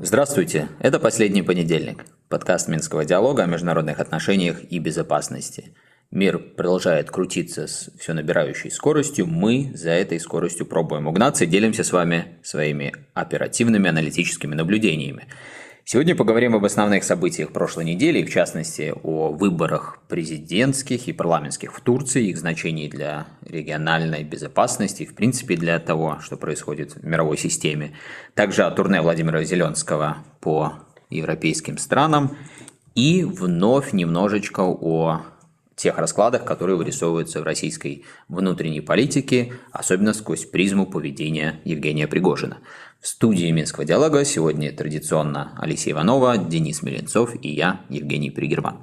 Здравствуйте, это «Последний понедельник», подкаст Минского диалога о международных отношениях и безопасности. Мир продолжает крутиться с все набирающей скоростью, мы за этой скоростью пробуем угнаться и делимся с вами своими оперативными аналитическими наблюдениями. Сегодня поговорим об основных событиях прошлой недели, в частности о выборах президентских и парламентских в Турции, их значении для региональной безопасности и, в принципе, для того, что происходит в мировой системе. Также о турне Владимира Зеленского по европейским странам и вновь немножечко о тех раскладах, которые вырисовываются в российской внутренней политике, особенно сквозь призму поведения Евгения Пригожина. В студии Минского диалога сегодня традиционно Алексей Иванова, Денис Меленцов и я, Евгений Пригерман.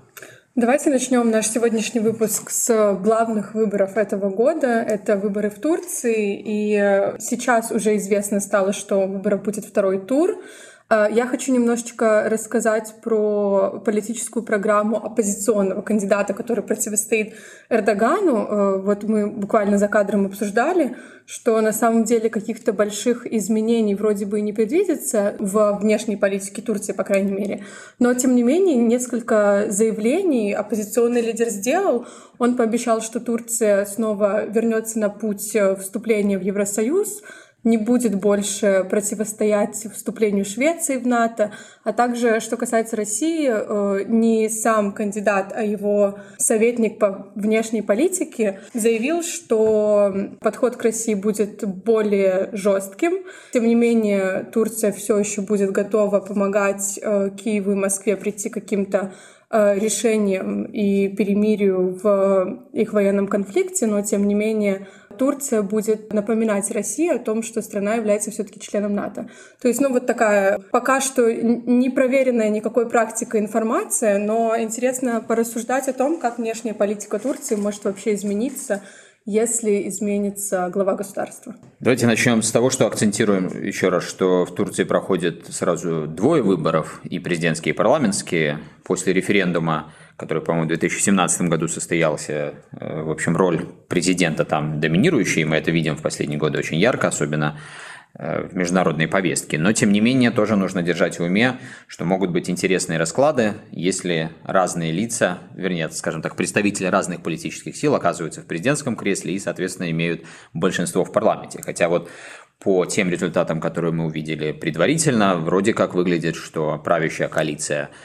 Давайте начнем наш сегодняшний выпуск с главных выборов этого года. Это выборы в Турции. И сейчас уже известно стало, что выборов будет второй тур. Э, я хочу немножечко рассказать про политическую программу оппозиционного кандидата, который противостоит Эрдогану. Э, вот мы буквально за кадром обсуждали, что на самом деле каких-то больших изменений вроде бы и не предвидится в внешней политике Турции, по крайней мере. Но, тем не менее, несколько заявлений оппозиционный лидер сделал. Он пообещал, что Турция снова вернется на путь вступления в Евросоюз, не будет больше противостоять вступлению Швеции в НАТО, а также, что касается России, э, не сам кандидат, а его советник по внешней политике заявил, что подход к России будет более жестким. Тем не менее, Турция все еще будет готова помогать э, Киеву и Москве прийти к каким-то э, решением и перемирию в их военном конфликте, но тем не менее Турция будет напоминать России о том, что страна является все-таки членом НАТО. То есть, ну, вот такая пока что не проверенная никакой практикой информация, но интересно порассуждать о том, как внешняя политика Турции может вообще измениться если изменится глава государства. Давайте начнем с того, что акцентируем еще раз, что в Турции проходит сразу двое выборов, и президентские, и парламентские. После референдума который, по-моему, в 2017 году состоялся, э, в общем, роль президента там доминирующая, и мы это видим в последние годы очень ярко, особенно в международной повестке. Но, тем не менее, тоже нужно держать в уме, что могут быть интересные расклады, если разные лица, вернее, скажем так, представители разных политических сил оказываются в президентском кресле и, соответственно, имеют большинство в парламенте. Хотя вот по тем результатам, которые мы увидели предварительно, вроде как выглядит, что правящая коалиция –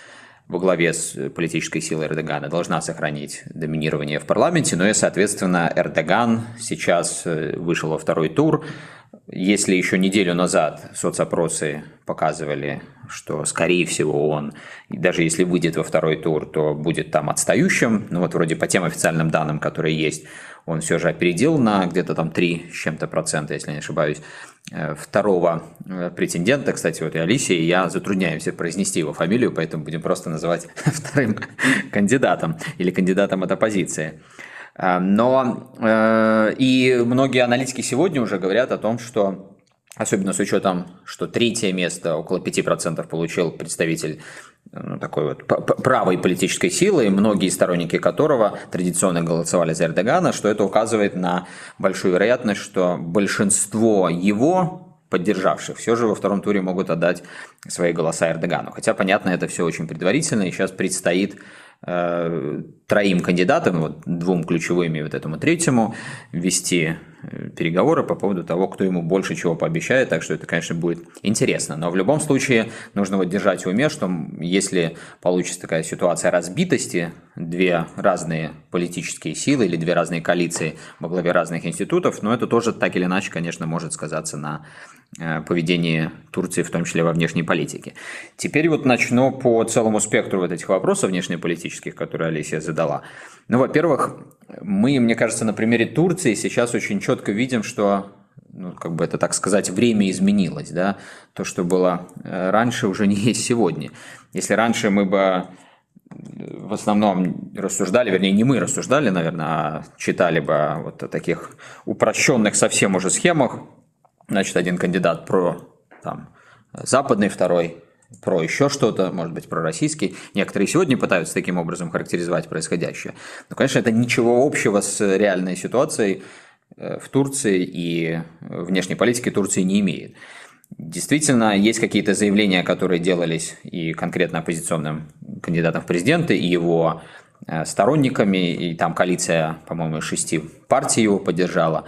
во главе с политической силой Эрдогана должна сохранить доминирование в парламенте, но и, соответственно, Эрдоган сейчас э, вышел во второй тур. Если еще неделю назад соцопросы показывали, что, скорее всего, он, даже если выйдет во второй тур, то будет там отстающим, ну вот вроде по тем официальным данным, которые есть, он все же опередил на где-то там 3 с чем-то процента, если не ошибаюсь, э, второго э, претендента, кстати, вот и Алисия, и я затрудняемся произнести его фамилию, поэтому будем просто называть вторым кандидатом или кандидатом от оппозиции. Э, но и многие аналитики сегодня уже говорят о том, что Особенно с учетом, что третье место, около 5% получил представитель ну, такой вот правой политической силы, многие сторонники которого традиционно голосовали за Эрдогана, что это указывает на большую вероятность, что большинство его поддержавших все же во втором туре могут отдать свои голоса Эрдогану. Хотя, понятно, это все очень предварительно, и сейчас предстоит э, троим кандидатам, вот двум ключевыми вот этому третьему, вести э, переговоры по поводу того, кто ему больше чего пообещает, так что это, конечно, будет интересно. Но в любом случае нужно вот держать в уме, что если получится такая ситуация разбитости, две разные политические силы или две разные коалиции во главе разных институтов, но это тоже так или иначе, конечно, может сказаться на Э, поведении Турции, в том числе во внешней политике. Теперь вот начну по целому спектру вот этих вопросов внешнеполитических, которые Алисия задала. Ну, во-первых, мы, мне кажется, на примере Турции сейчас очень четко видим, что ну, как бы это так сказать, время изменилось, да, то, что было э, раньше, уже не есть сегодня. Если раньше мы бы э, в основном рассуждали, вернее, не мы рассуждали, наверное, а читали бы вот о таких упрощенных совсем уже схемах, Значит, один кандидат про там, западный, второй про еще что-то, может быть, про российский. Некоторые сегодня пытаются таким образом характеризовать происходящее. Но, конечно, это ничего общего с реальной ситуацией э, в Турции и внешней политики Турции не имеет. Действительно, есть какие-то заявления, которые делались и конкретно оппозиционным кандидатом в президенты, и его э, сторонниками, и там коалиция, по-моему, шести партий его поддержала.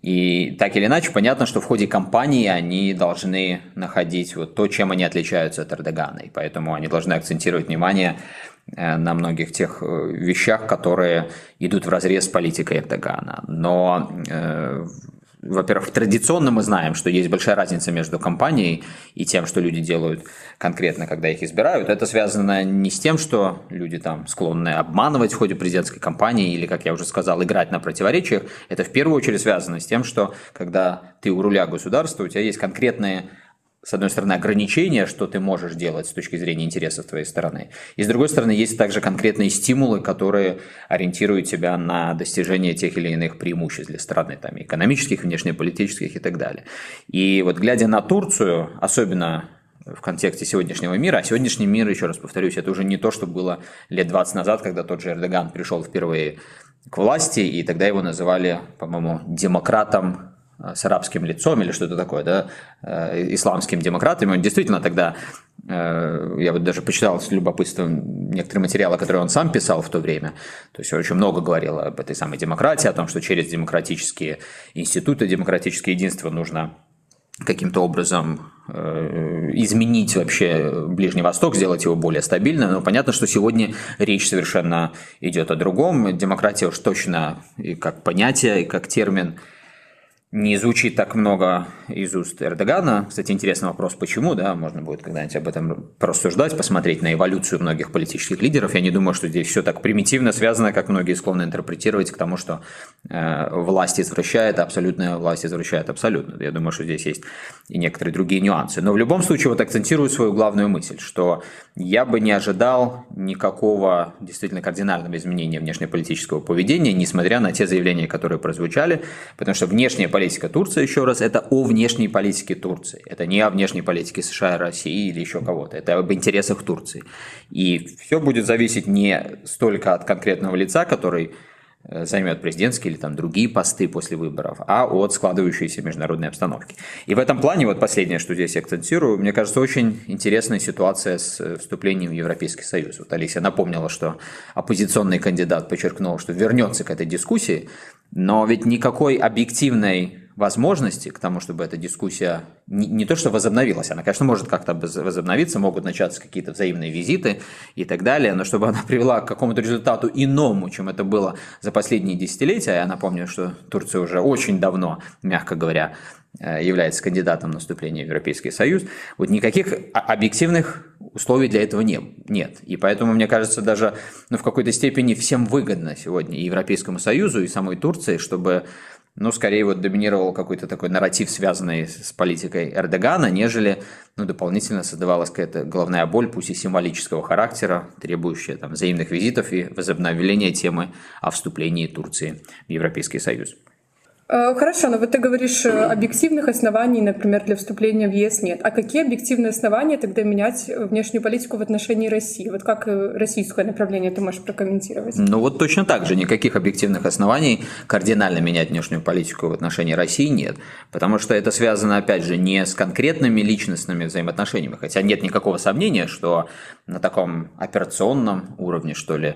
И так или иначе, понятно, что в ходе кампании они должны находить вот то, чем они отличаются от Эрдогана. И поэтому они должны акцентировать внимание э, на многих тех э, вещах, которые идут в разрез с политикой Эрдогана. Но во-первых, традиционно мы знаем, что есть большая разница между компанией и тем, что люди делают конкретно, когда их избирают. Это связано не с тем, что люди там склонны обманывать в ходе президентской кампании или, как я уже сказал, играть на противоречиях. Это в первую очередь связано с тем, что когда ты у руля государства, у тебя есть конкретные с одной стороны, ограничения, что ты можешь делать с точки зрения интересов твоей стороны. И с другой стороны, есть также конкретные стимулы, которые ориентируют тебя на достижение тех или иных преимуществ для страны, там, экономических, внешнеполитических и так далее. И вот глядя на Турцию, особенно в контексте сегодняшнего мира, а сегодняшний мир, еще раз повторюсь, это уже не то, что было лет 20 назад, когда тот же Эрдоган пришел впервые к власти, и тогда его называли, по-моему, демократом с арабским лицом или что-то такое, да, э, исламским демократом. Он действительно тогда, э, я вот даже почитал с любопытством некоторые материалы, которые он сам писал в то время. То есть очень много говорил об этой самой демократии, о том, что через демократические институты, демократическое единство нужно каким-то образом изменить вообще Ближний Восток, сделать его более стабильным. Но понятно, что сегодня речь совершенно идет о другом. Демократия уж точно и как понятие, и как термин – не звучит так много из уст Эрдогана. Кстати, интересный вопрос, почему, да, можно будет когда-нибудь об этом порассуждать, посмотреть на эволюцию многих политических лидеров. Я не думаю, что здесь все так примитивно связано, как многие склонны интерпретировать к тому, что э, власть извращает, абсолютная власть извращает абсолютно. Я думаю, что здесь есть и некоторые другие нюансы. Но в любом случае вот акцентирую свою главную мысль, что я бы не ожидал никакого действительно кардинального изменения внешнеполитического поведения, несмотря на те заявления, которые прозвучали, потому что внешняя политика политика Турции, еще раз, это о внешней политике Турции. Это не о внешней политике США, России или еще кого-то. Это об интересах Турции. И все будет зависеть не столько от конкретного лица, который э, займет президентские или там другие посты после выборов, а от складывающейся международной обстановки. И в этом плане, вот последнее, что здесь я акцентирую, мне кажется, очень интересная ситуация с э, вступлением в Европейский Союз. Вот Алисия напомнила, что оппозиционный кандидат подчеркнул, что вернется к этой дискуссии, но ведь никакой объективной возможности к тому, чтобы эта дискуссия не, не то что возобновилась, она, конечно, может как-то возобновиться, могут начаться какие-то взаимные визиты и так далее, но чтобы она привела к какому-то результату иному, чем это было за последние десятилетия, я напомню, что Турция уже очень давно, мягко говоря, э, является кандидатом на вступление в Европейский Союз, вот никаких объективных условий для этого не, нет. И поэтому, мне кажется, даже ну, в какой-то степени всем выгодно сегодня и Европейскому Союзу, и самой Турции, чтобы ну, скорее вот доминировал какой-то такой нарратив, связанный с политикой Эрдогана, нежели, ну, дополнительно создавалась какая-то головная боль, пусть и символического характера, требующая там взаимных визитов и возобновления темы о вступлении Турции в Европейский Союз. Э, хорошо, но вот ты говоришь, э, объективных оснований, например, для вступления в ЕС нет. А какие объективные основания тогда менять внешнюю политику в отношении России? Вот как э, российское направление ты можешь прокомментировать? Ну вот точно так же. Никаких объективных оснований кардинально менять внешнюю политику в отношении России нет. Потому что это связано, опять же, не с конкретными личностными взаимоотношениями. Хотя нет никакого сомнения, что на таком операционном уровне, что ли,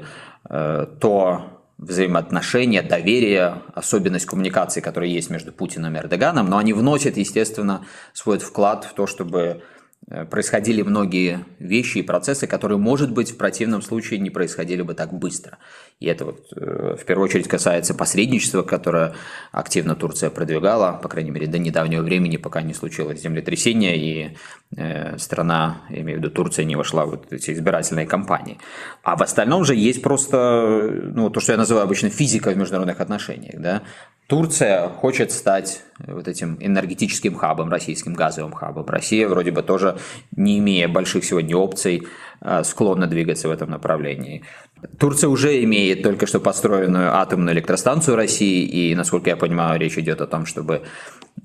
то взаимоотношения, доверие, особенность коммуникации, которая есть между Путиным и Эрдоганом, но они вносят, естественно, свой вклад в то, чтобы происходили многие вещи и процессы, которые, может быть, в противном случае не происходили бы так быстро. И это вот э, в первую очередь касается посредничества, которое активно Турция продвигала, по крайней мере, до недавнего времени, пока не случилось землетрясение, и э, страна, я имею в виду Турция, не вошла в вот эти избирательные кампании. А в остальном же есть просто ну, то, что я называю обычно физика в международных отношениях. Да? Турция хочет стать вот этим энергетическим хабом, российским газовым хабом. Россия вроде бы тоже, не имея больших сегодня опций, э, склонна двигаться в этом направлении. Турция уже имеет только что построенную атомную электростанцию России, и, насколько я понимаю, речь идет о том, чтобы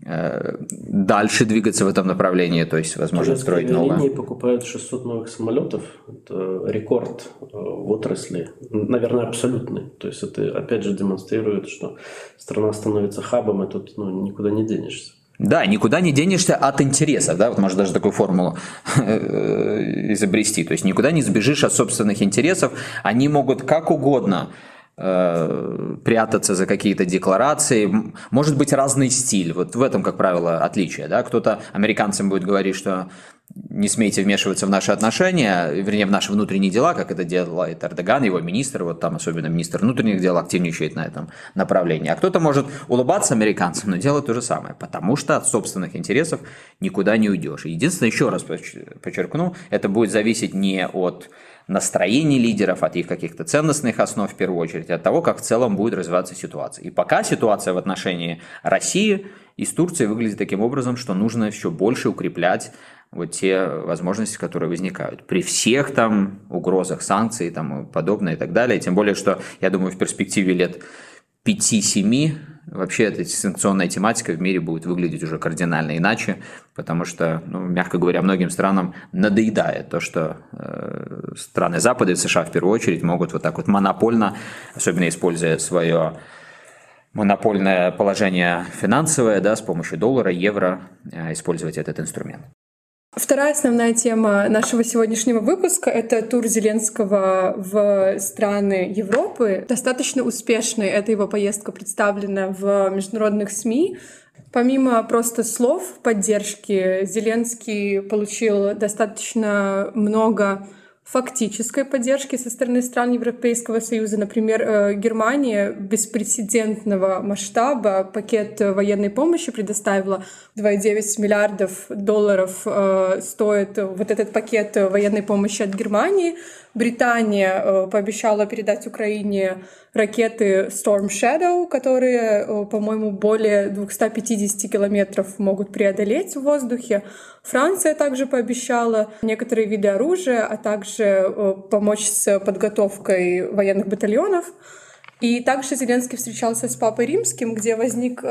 э, дальше двигаться в этом направлении, то есть, возможно, строить новое. линии покупают 600 новых самолетов. Это рекорд э, в отрасли. Наверное, абсолютный. То есть это, опять же, демонстрирует, что страна становится хабом, и тут ну, никуда не денешься. Да, никуда не денешься от интереса, да, вот можно даже такую формулу э, изобрести. То есть никуда не сбежишь от собственных интересов, они могут как угодно э, прятаться за какие-то декларации. Может быть разный стиль. Вот в этом, как правило, отличие. Да? Кто-то американцам будет говорить, что не смейте вмешиваться в наши отношения, вернее, в наши внутренние дела, как это делает Эрдоган, его министр, вот там особенно министр внутренних дел активничает на этом направлении. А кто-то может улыбаться американцам, но делать то же самое, потому что от собственных интересов никуда не уйдешь. Единственное, еще раз подчеркну, это будет зависеть не от настроений лидеров, от их каких-то ценностных основ в первую очередь, от того, как в целом будет развиваться ситуация. И пока ситуация в отношении России из Турции выглядит таким образом, что нужно еще больше укреплять вот те возможности, которые возникают. При всех там угрозах санкций и тому подобное и так далее. Тем более, что, я думаю, в перспективе лет 5-7 вообще эта санкционная тематика в мире будет выглядеть уже кардинально иначе, потому что, ну, мягко говоря, многим странам надоедает то, что э, страны Запада и США в первую очередь могут вот так вот монопольно, особенно используя свое монопольное положение финансовое, да, с помощью доллара, евро, э, использовать этот инструмент. Вторая основная тема нашего сегодняшнего выпуска — это тур Зеленского в страны Европы. Достаточно успешной эта его поездка представлена в международных СМИ. Помимо просто слов поддержки, Зеленский получил достаточно много фактической поддержки со стороны стран Европейского Союза. Например, э, Германия беспрецедентного масштаба пакет военной помощи предоставила 2,9 миллиардов долларов э, стоит вот этот пакет военной помощи от Германии. Британия э, пообещала передать Украине ракеты Storm Shadow, которые, э, по-моему, более 250 километров могут преодолеть в воздухе. Франция также пообещала некоторые виды оружия, а также э, помочь с подготовкой военных батальонов. И также Зеленский встречался с Папой Римским, где возник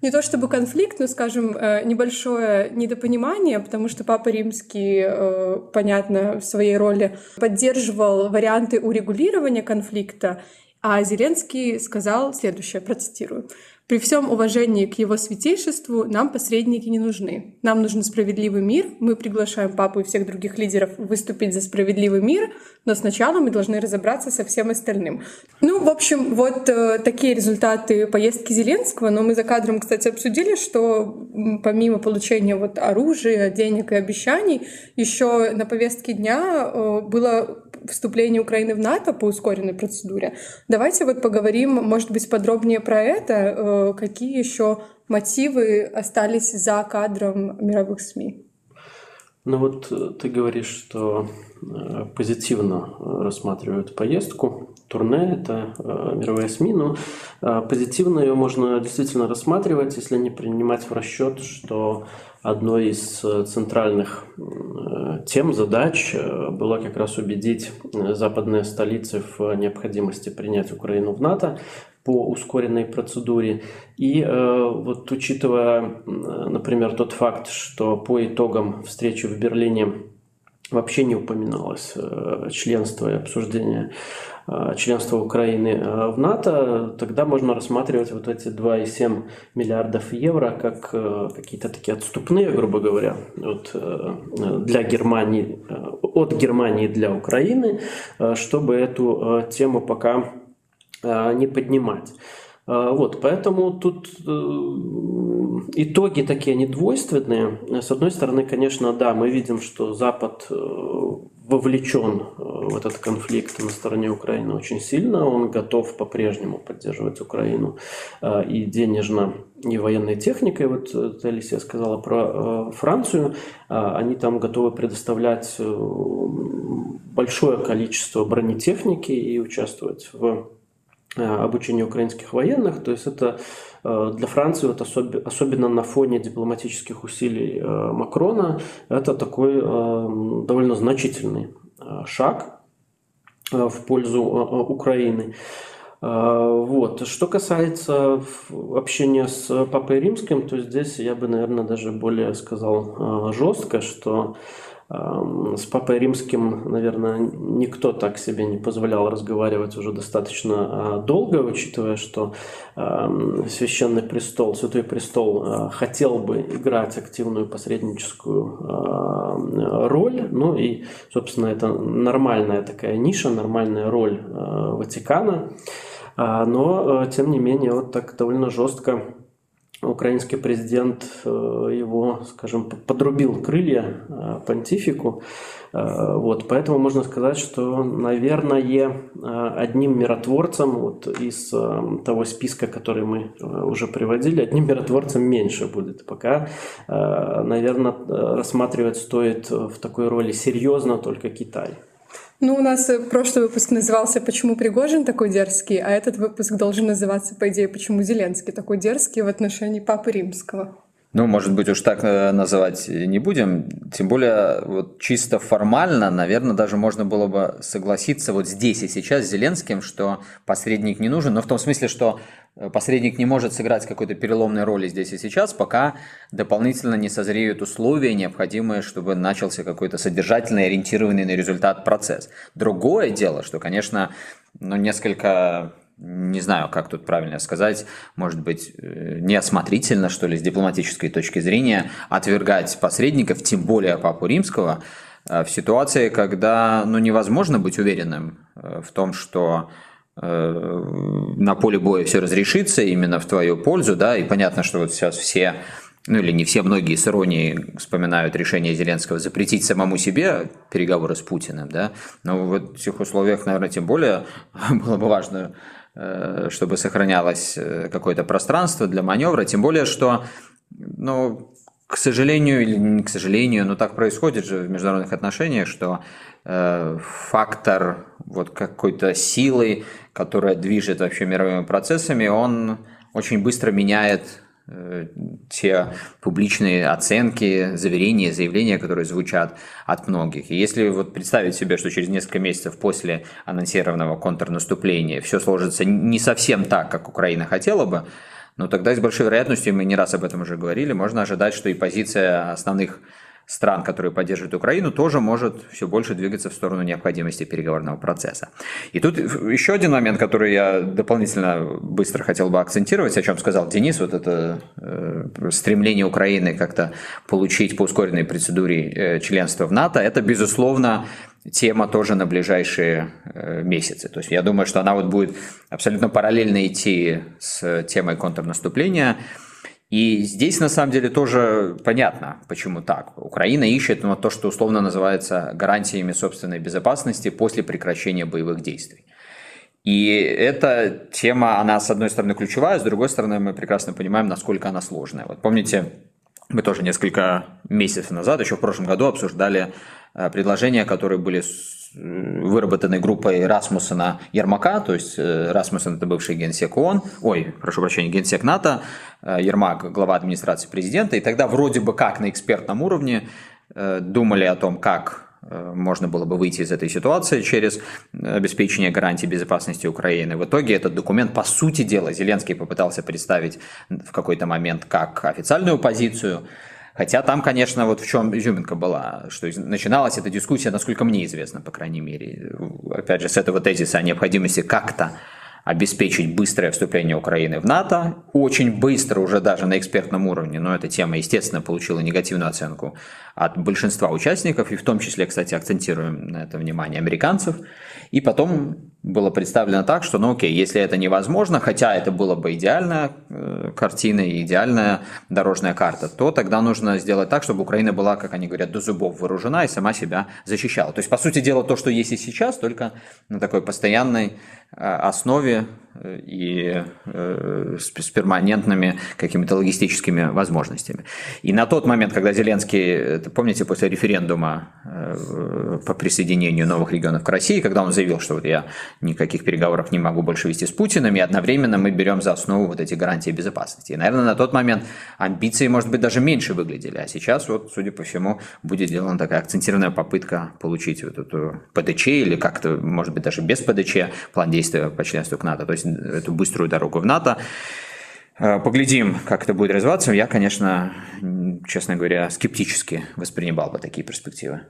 не то чтобы конфликт, но, скажем, э, небольшое недопонимание, потому что Папа Римский, э, понятно, в своей роли поддерживал варианты урегулирования конфликта, а Зеленский сказал следующее, процитирую. При всем уважении к его святейшеству нам посредники не нужны. Нам нужен справедливый мир. Мы приглашаем папу и всех других лидеров выступить за справедливый мир, но сначала мы должны разобраться со всем остальным. Ну, в общем, вот э, такие результаты поездки Зеленского. Но мы за кадром, кстати, обсудили, что помимо получения вот оружия, денег и обещаний, еще на повестке дня э, было вступление Украины в НАТО по ускоренной процедуре. Давайте вот поговорим, может быть, подробнее про это. Э, какие еще мотивы остались за кадром мировых СМИ? Ну вот э, ты говоришь, что э, позитивно рассматривают поездку. Турне – это мировые СМИ, но позитивно ее можно действительно рассматривать, если не принимать в расчет, что одной из э, центральных э, тем, задач э, была как раз убедить западные столицы в необходимости принять Украину в НАТО по ускоренной процедуре. И вот учитывая, например, тот факт, что по итогам встречи в Берлине вообще не упоминалось членство и обсуждение Э, членства Украины э, в НАТО, тогда можно рассматривать вот эти 2,7 миллиардов евро как э, какие-то такие отступные, грубо говоря, от, для Германии, от Германии для Украины, чтобы эту тему пока не поднимать. Вот, поэтому тут итоги такие недвойственные. С одной стороны, конечно, да, мы видим, что Запад вовлечен э, в этот конфликт на стороне Украины очень сильно. Он готов по-прежнему поддерживать Украину э, и денежно, и военной техникой. Вот э, Алисия сказала про Францию. Они там готовы предоставлять большое количество бронетехники и участвовать в обучении украинских военных. То есть это для Франции, вот особенно на фоне дипломатических усилий Макрона, это такой довольно значительный шаг в пользу Украины. Вот. Что касается общения с Папой Римским, то здесь я бы, наверное, даже более сказал жестко, что с Папой Римским, наверное, никто так себе не позволял разговаривать уже достаточно а, долго, учитывая, что Священный престол, Святой престол а, хотел бы играть активную посредническую а, роль. Ну и, собственно, это нормальная такая ниша, нормальная роль Ватикана. Но, тем не менее, вот так довольно жестко украинский президент э, его, скажем, подрубил крылья э, понтифику. Э, вот, поэтому можно сказать, что, наверное, одним миротворцем вот из того списка, который мы уже приводили, одним миротворцем меньше будет. Пока, наверное, рассматривать стоит в такой роли серьезно только Китай. Ну, у нас э, прошлый выпуск назывался «Почему Пригожин такой дерзкий?», а этот выпуск должен называться, по идее, «Почему Зеленский такой дерзкий в отношении Папы Римского?». Ну, может быть, уж так э, называть не будем. Тем более, вот чисто формально, наверное, даже можно было бы согласиться вот здесь и сейчас с Зеленским, что посредник не нужен, но в том смысле, что посредник не может сыграть какой-то переломной роли здесь и сейчас, пока дополнительно не созреют условия, необходимые, чтобы начался какой-то содержательный, ориентированный на результат процесс. Другое дело, что, конечно, ну, несколько не знаю, как тут правильно сказать, может быть, э, неосмотрительно, что ли, с дипломатической точки зрения, отвергать посредников, тем более Папу Римского, э, в ситуации, когда ну, невозможно быть уверенным э, в том, что на поле боя все разрешится именно в твою пользу, да, и понятно, что вот сейчас все ну или не все, многие с иронией вспоминают решение Зеленского запретить самому себе переговоры с Путиным, да, но в этих условиях, наверное, тем более было бы важно Э, чтобы сохранялось э, какое-то пространство для маневра, тем более, что, ну, к сожалению или не к сожалению, но так происходит же в международных отношениях, что э, фактор вот какой-то силы, которая движет вообще мировыми процессами, он очень быстро меняет Э, те публичные оценки, заверения, заявления, которые звучат от многих. И если вот представить себе, что через несколько месяцев после анонсированного контрнаступления все сложится не совсем так, как Украина хотела бы, ну тогда с большой вероятностью, мы не раз об этом уже говорили, можно ожидать, что и позиция основных стран, которые поддерживают Украину, тоже может все больше двигаться в сторону необходимости переговорного процесса. И тут еще один момент, который я дополнительно быстро хотел бы акцентировать, о чем сказал Денис, вот это э, стремление Украины как-то получить по ускоренной процедуре э, членства в НАТО, это, безусловно, тема тоже на ближайшие э, месяцы. То есть я думаю, что она вот будет абсолютно параллельно идти с темой контрнаступления, и здесь на самом деле тоже понятно, почему так. Украина ищет ну, то, что условно называется гарантиями собственной безопасности после прекращения боевых действий. И эта тема, она с одной стороны ключевая, с другой стороны мы прекрасно понимаем, насколько она сложная. Вот помните, мы тоже несколько месяцев назад, еще в прошлом году, обсуждали э, предложения, которые были выработанной группой Расмуссена Ермака, то есть э, Расмуссен это бывший генсек ООН, ой, прошу прощения, генсек НАТО, э, Ермак глава администрации президента, и тогда вроде бы как на экспертном уровне э, думали о том, как можно было бы выйти из этой ситуации через обеспечение гарантии безопасности Украины. В итоге этот документ, по сути дела, Зеленский попытался представить в какой-то момент как официальную позицию, Хотя там, конечно, вот в чем изюминка была, что начиналась эта дискуссия, насколько мне известно, по крайней мере, опять же, с этого тезиса о необходимости как-то обеспечить быстрое вступление Украины в НАТО, очень быстро уже даже на экспертном уровне, но эта тема, естественно, получила негативную оценку от большинства участников, и в том числе, кстати, акцентируем на это внимание американцев. И потом было представлено так, что, ну окей, если это невозможно, хотя это была бы идеальная э, картина и идеальная дорожная карта, то тогда нужно сделать так, чтобы Украина была, как они говорят, до зубов вооружена и сама себя защищала. То есть, по сути дела, то, что есть и сейчас, только на такой постоянной э, основе и э, с перманентными какими-то логистическими возможностями. И на тот момент, когда Зеленский, помните, после референдума э, по присоединению новых регионов к России, когда он заявил, что вот я никаких переговоров не могу больше вести с Путиным, и одновременно мы берем за основу вот эти гарантии безопасности. И, наверное, на тот момент амбиции, может быть, даже меньше выглядели, а сейчас, вот, судя по всему, будет сделана такая акцентированная попытка получить вот эту ПДЧ или как-то, может быть, даже без ПДЧ план действия по членству к НАТО. То есть эту быструю дорогу в НАТО. Поглядим, как это будет развиваться. Я, конечно, честно говоря, скептически воспринимал бы такие перспективы.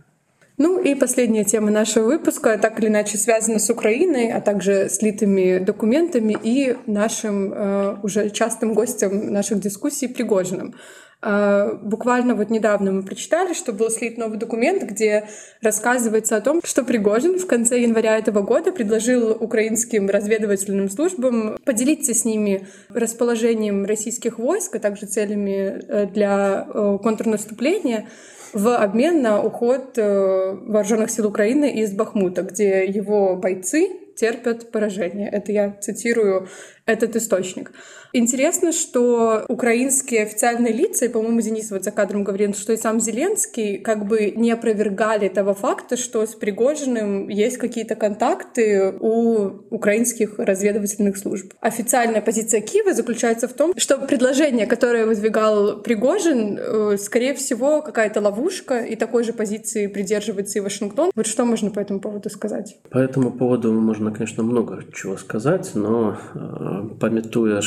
Ну и последняя тема нашего выпуска так или иначе связана с Украиной, а также слитыми документами и нашим э, уже частым гостем наших дискуссий Пригожиным. Э, буквально вот недавно мы прочитали, что был слит новый документ, где рассказывается о том, что Пригожин в конце января этого года предложил украинским разведывательным службам поделиться с ними расположением российских войск, а также целями э, для контрнаступления в обмен на уход э, вооруженных сил Украины из Бахмута, где его бойцы терпят поражение. Это я цитирую этот источник. Интересно, что украинские официальные лица, и, по-моему, Денис вот за кадром говорил, что и сам Зеленский как бы не опровергали того факта, что с Пригожиным есть какие-то контакты у украинских разведывательных служб. Официальная позиция Киева заключается в том, что предложение, которое выдвигал Пригожин, э, скорее всего, какая-то ловушка, и такой же позиции придерживается и Вашингтон. Вот что можно по этому поводу сказать? По этому поводу можно, конечно, много чего сказать, но э, пометуя,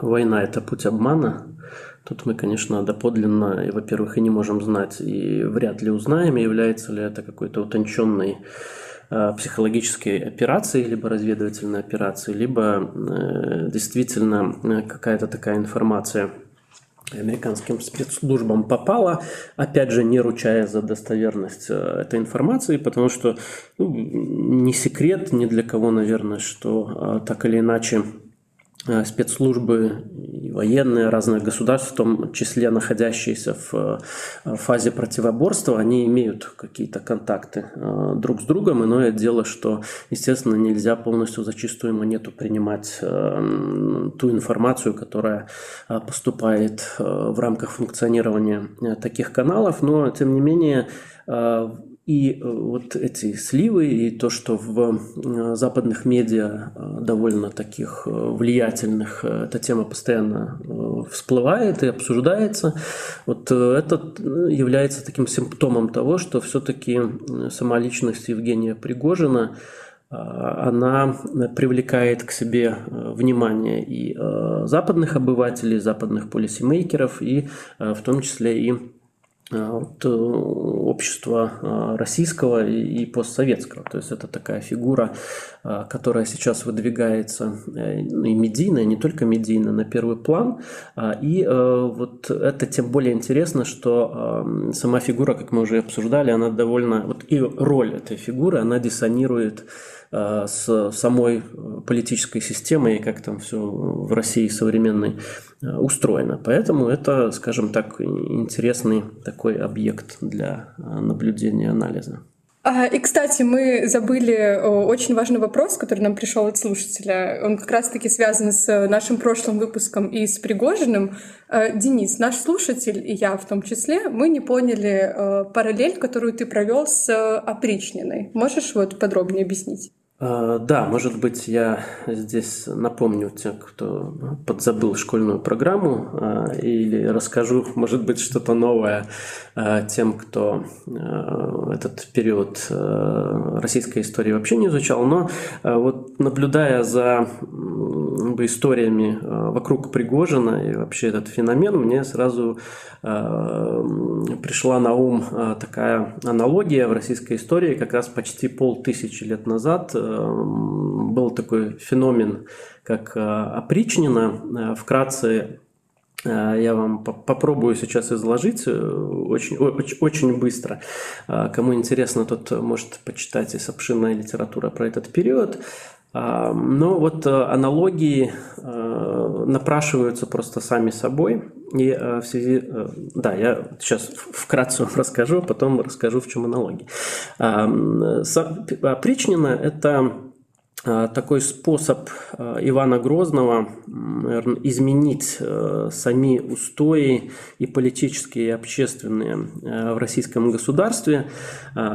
война – это путь обмана, Тут мы, конечно, доподлинно, во-первых, и не можем знать, и вряд ли узнаем, является ли это какой-то утонченной э, психологической операцией, либо разведывательной операцией, либо э, действительно э, какая-то такая информация американским спецслужбам попала, опять же, не ручая за достоверность э, этой информации, потому что ну, не секрет ни для кого, наверное, что так или иначе спецслужбы и военные разных государств, в том числе находящиеся в э, фазе противоборства, они имеют какие-то контакты э, друг с другом. Иное дело, что, естественно, нельзя полностью за чистую монету принимать ту информацию, которая поступает в рамках функционирования таких каналов, но, тем не менее, и э, вот эти сливы и то, что в э, западных медиа э, довольно таких влиятельных эта тема постоянно всплывает и обсуждается, вот это является таким симптомом того, что все-таки сама личность Евгения Пригожина она привлекает к себе внимание и западных обывателей, западных полисимейкеров, и в том числе и от э, общества э, российского и постсоветского. То есть это такая фигура, которая сейчас выдвигается и медийно, и не только медийно, на первый план. И вот это тем более интересно, что сама фигура, как мы уже обсуждали, она довольно... Вот и роль этой фигуры, она диссонирует Э, с самой политической системой и как там все в России современной э, устроено. Поэтому это, скажем так, интересный такой объект для э, наблюдения анализа. А, и, кстати, мы забыли очень важный вопрос, который нам пришел от слушателя. Он как раз-таки связан с нашим прошлым выпуском и с Пригожиным. Денис, наш слушатель, и я в том числе, мы не поняли параллель, которую ты провел с опричниной. Можешь вот подробнее объяснить? А, да, может быть, я здесь напомню тем, кто подзабыл школьную программу, а, или расскажу, может быть, что-то новое а, тем, кто этот период российской истории вообще не изучал. Но вот наблюдая за историями вокруг Пригожина и вообще этот феномен, мне сразу пришла на ум такая аналогия в российской истории, как раз почти полтысячи лет назад был такой феномен, как э, опричнина. Э, вкратце э, я вам попробую сейчас изложить очень, очень, очень быстро. Кому интересно, тот может почитать и обширная литература про этот период. Но вот аналогии напрашиваются просто сами собой. И в связи... Да, я сейчас вкратце вам расскажу, а потом расскажу, в чем аналогия. Опричнина – это Э, такой способ э, Ивана Грозного наверное, изменить э, сами устои и политические, и общественные в российском государстве.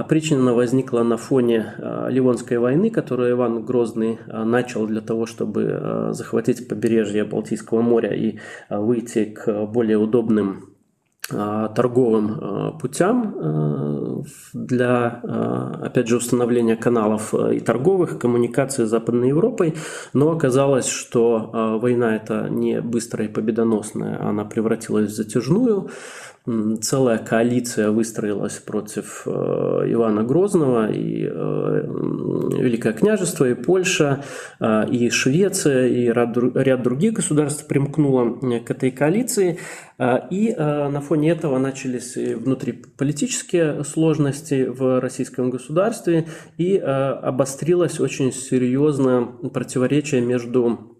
Причина возникла на фоне Ливонской войны, которую Иван Грозный начал для того, чтобы захватить побережье Балтийского моря и выйти к более удобным Э, торговым э, путям э, для, опять же, установления каналов и торговых коммуникаций с Западной Европой, но оказалось, что война эта не быстрая и победоносная, она превратилась в затяжную, целая коалиция выстроилась против Ивана Грозного, и Великое княжество, и Польша, и Швеция, и ряд других государств примкнуло к этой коалиции. И на фоне этого начались внутриполитические сложности в российском государстве и обострилось очень серьезное противоречие между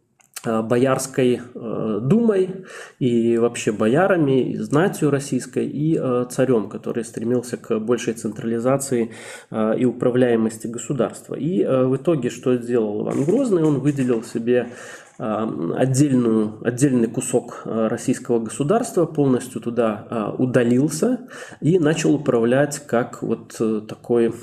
Боярской думой и вообще боярами, и знатью российской, и царем, который стремился к большей централизации и управляемости государства. И в итоге что сделал Иван Грозный? Он выделил себе отдельную, отдельный кусок российского государства, полностью туда удалился и начал управлять как вот э, такой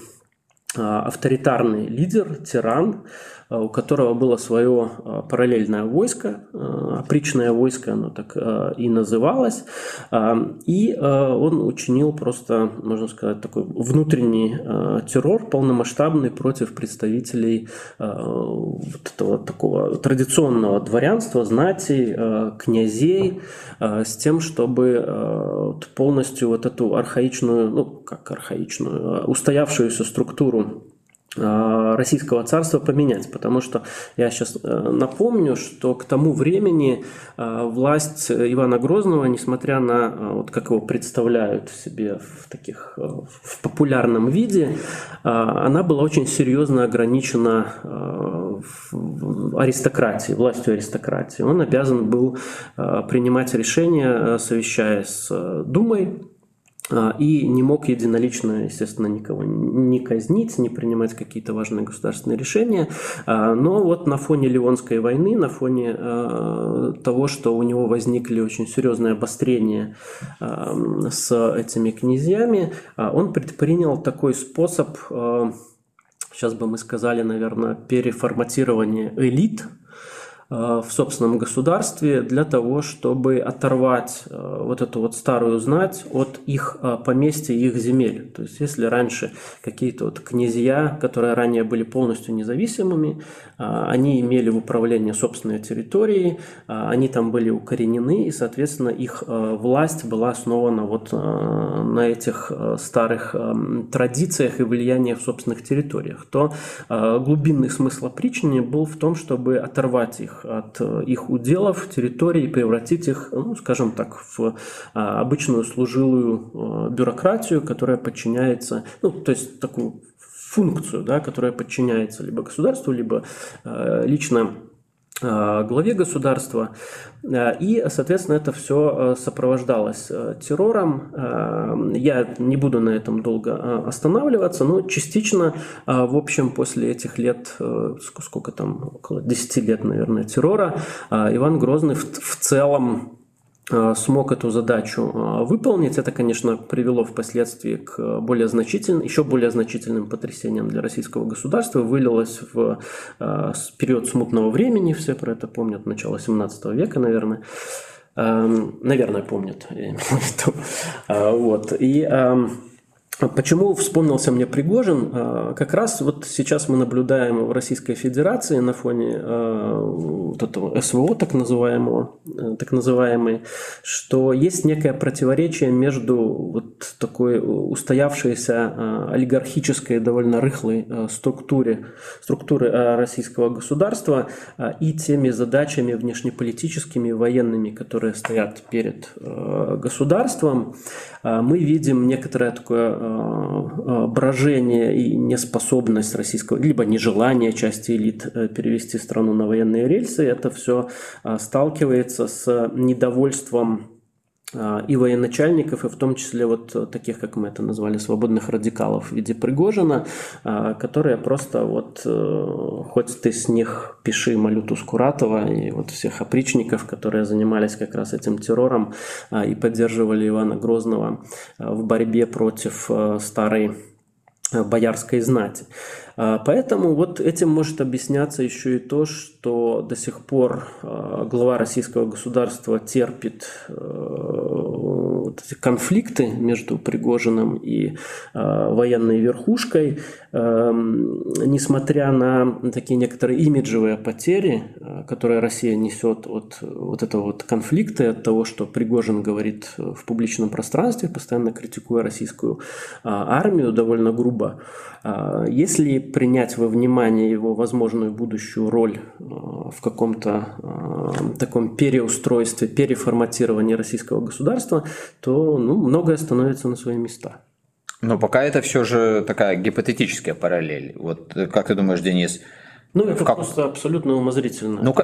авторитарный лидер, тиран, Э, у которого было свое э, параллельное войско, э, опричное войско, оно так и называлось, и он учинил просто, можно сказать, такой внутренний террор полномасштабный против представителей вот этого такого традиционного дворянства, знати, князей, с тем, чтобы полностью вот эту архаичную, ну как архаичную, устоявшуюся структуру Э, российского царства поменять, потому что я сейчас э, напомню, что к тому времени э, власть Ивана Грозного, несмотря на вот как его представляют себе в таких в популярном виде, она была очень серьезно ограничена аристократией, властью аристократии. Он обязан был принимать решения, совещаясь с Думой, и не мог единолично, естественно, никого не казнить, не принимать какие-то важные государственные решения. А, но вот на фоне Ливонской войны, на фоне а, того, что у него возникли очень серьезные обострения с этими князьями, он предпринял такой способ, сейчас бы мы сказали, наверное, переформатирования элит – в собственном государстве для того, чтобы оторвать э, вот эту вот старую знать от их э, поместья и их земель. То есть если раньше какие-то вот князья, которые ранее были полностью независимыми, они имели в управлении собственной территорией, они там были укоренены, и, соответственно, их власть была основана вот на этих старых традициях и влиянии в собственных территориях, то глубинный смысл опричнины был в том, чтобы оторвать их от э, их уделов, территорий превратить их, ну, скажем так, в а, обычную служилую э, бюрократию, которая подчиняется, ну, то есть такую функцию, да, которая подчиняется либо государству, либо э, лично главе государства. Э, и, соответственно, это все э, сопровождалось террором. Я не буду на этом долго останавливаться, но частично, в общем, после этих лет, сколько там, около 10 лет, наверное, террора, Иван Грозный в целом Э, смог эту задачу э, выполнить. Это, конечно, привело впоследствии к более значительным, еще более значительным потрясениям для российского государства. Вылилось в э, период смутного времени, все про это помнят, начало 17 века, наверное. Эм, наверное, помнят, виду. Вот. И эм, Почему вспомнился мне Пригожин? А, как раз вот сейчас мы наблюдаем в Российской Федерации на фоне а, вот этого СВО так называемого, так называемый, что есть некое противоречие между вот такой устоявшейся а, олигархической довольно рыхлой структуре, структуры российского государства и теми задачами внешнеполитическими, военными, которые стоят перед государством. Мы видим некоторое такое брожение и неспособность российского, либо нежелание части элит э, перевести страну на военные рельсы, это все э, сталкивается с недовольством и военачальников, и в том числе вот таких, как мы это назвали, свободных радикалов в виде Пригожина, которые просто вот, хоть ты с них пиши Малюту Скуратова и вот всех опричников, которые занимались как раз этим террором и поддерживали Ивана Грозного в борьбе против старой боярской знати. А, поэтому вот этим может объясняться еще и то, что до сих пор а, глава российского государства терпит э, конфликты между Пригожиным и военной верхушкой, несмотря на такие некоторые имиджевые потери, которые Россия несет от вот этого вот конфликта, от того, что Пригожин говорит в публичном пространстве, постоянно критикуя российскую армию довольно грубо, если принять во внимание его возможную будущую роль в каком-то таком переустройстве, переформатировании российского государства, то ну, многое становится на свои места. Но пока это все же такая гипотетическая параллель. Вот как ты думаешь, Денис, ну, это как... просто абсолютно умозрительно. Ну,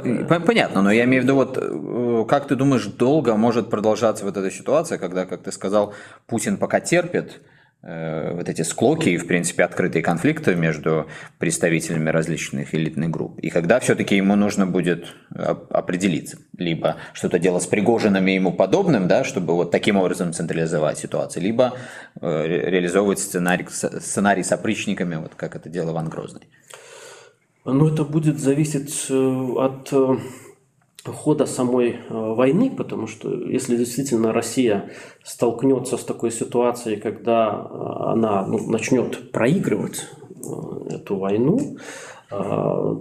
понятно, но я имею в виду, вот э, как ты думаешь, долго может продолжаться вот эта ситуация, когда, как ты сказал, Путин пока терпит, Э, вот эти склоки и, в принципе, открытые конфликты между представителями различных элитных групп. И когда все-таки ему нужно будет определиться, либо что-то делать с Пригожиным и ему подобным, да, чтобы вот таким образом централизовать ситуацию, либо э, реализовывать сценарий, сценарий с опричниками, вот как это делал Иван Грозный. Ну, это будет зависеть э, от хода самой э, войны, потому что если действительно Россия столкнется с такой ситуацией, когда э, она ну, начнет проигрывать э, эту войну,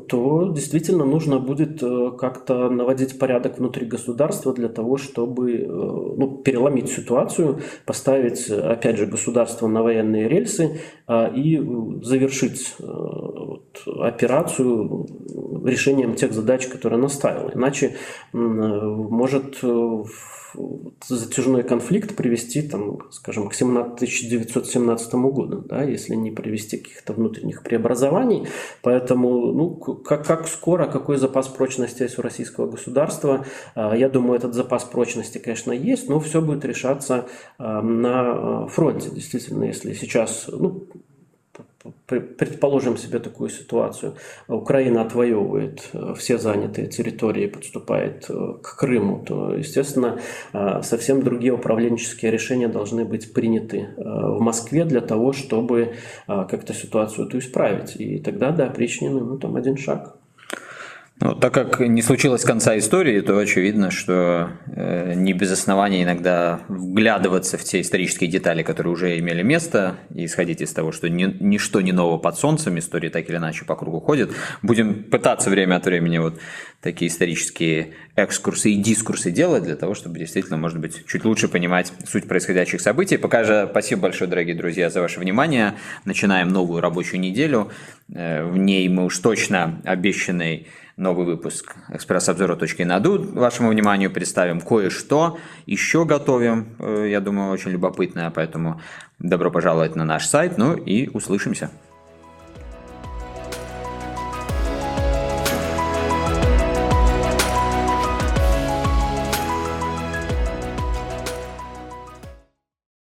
то действительно нужно будет э, как-то наводить порядок внутри государства для того, чтобы э, ну, переломить ситуацию, поставить, опять же, государство на военные рельсы а, и завершить э, вот, операцию решением тех задач, которые наставила. Иначе может затяжной конфликт привести, там, скажем, к 17, 1917 году, да, если не привести каких-то внутренних преобразований. Поэтому, ну, как, как скоро, какой запас прочности есть у российского государства, а, я думаю, этот запас прочности, конечно, есть, но все будет решаться а, на фронте. Действительно, если сейчас, ну, предположим себе такую ситуацию. Украина отвоевывает э, все занятые территории, подступает э, к Крыму, то, естественно, э, совсем другие управленческие решения должны быть приняты в Москве для того, чтобы как-то ситуацию эту исправить. И тогда, да, Причнину, ну, там один шаг. Ну, так как не случилось конца истории, то очевидно, что э, не без оснований иногда вглядываться в те исторические детали, которые уже имели место, и исходить из того, что ни, ничто не ново под солнцем, история так или иначе по кругу ходит. Будем пытаться время от времени вот такие исторические экскурсы и дискурсы делать для того, чтобы действительно, может быть, чуть лучше понимать суть происходящих событий. Пока же спасибо большое, дорогие друзья, за ваше внимание. Начинаем новую рабочую неделю. Э, в ней мы уж точно обещанный новый выпуск экспресс-обзора.наду вашему вниманию представим кое-что. Еще готовим, э, я думаю, очень любопытное, поэтому добро пожаловать на наш сайт, ну и услышимся.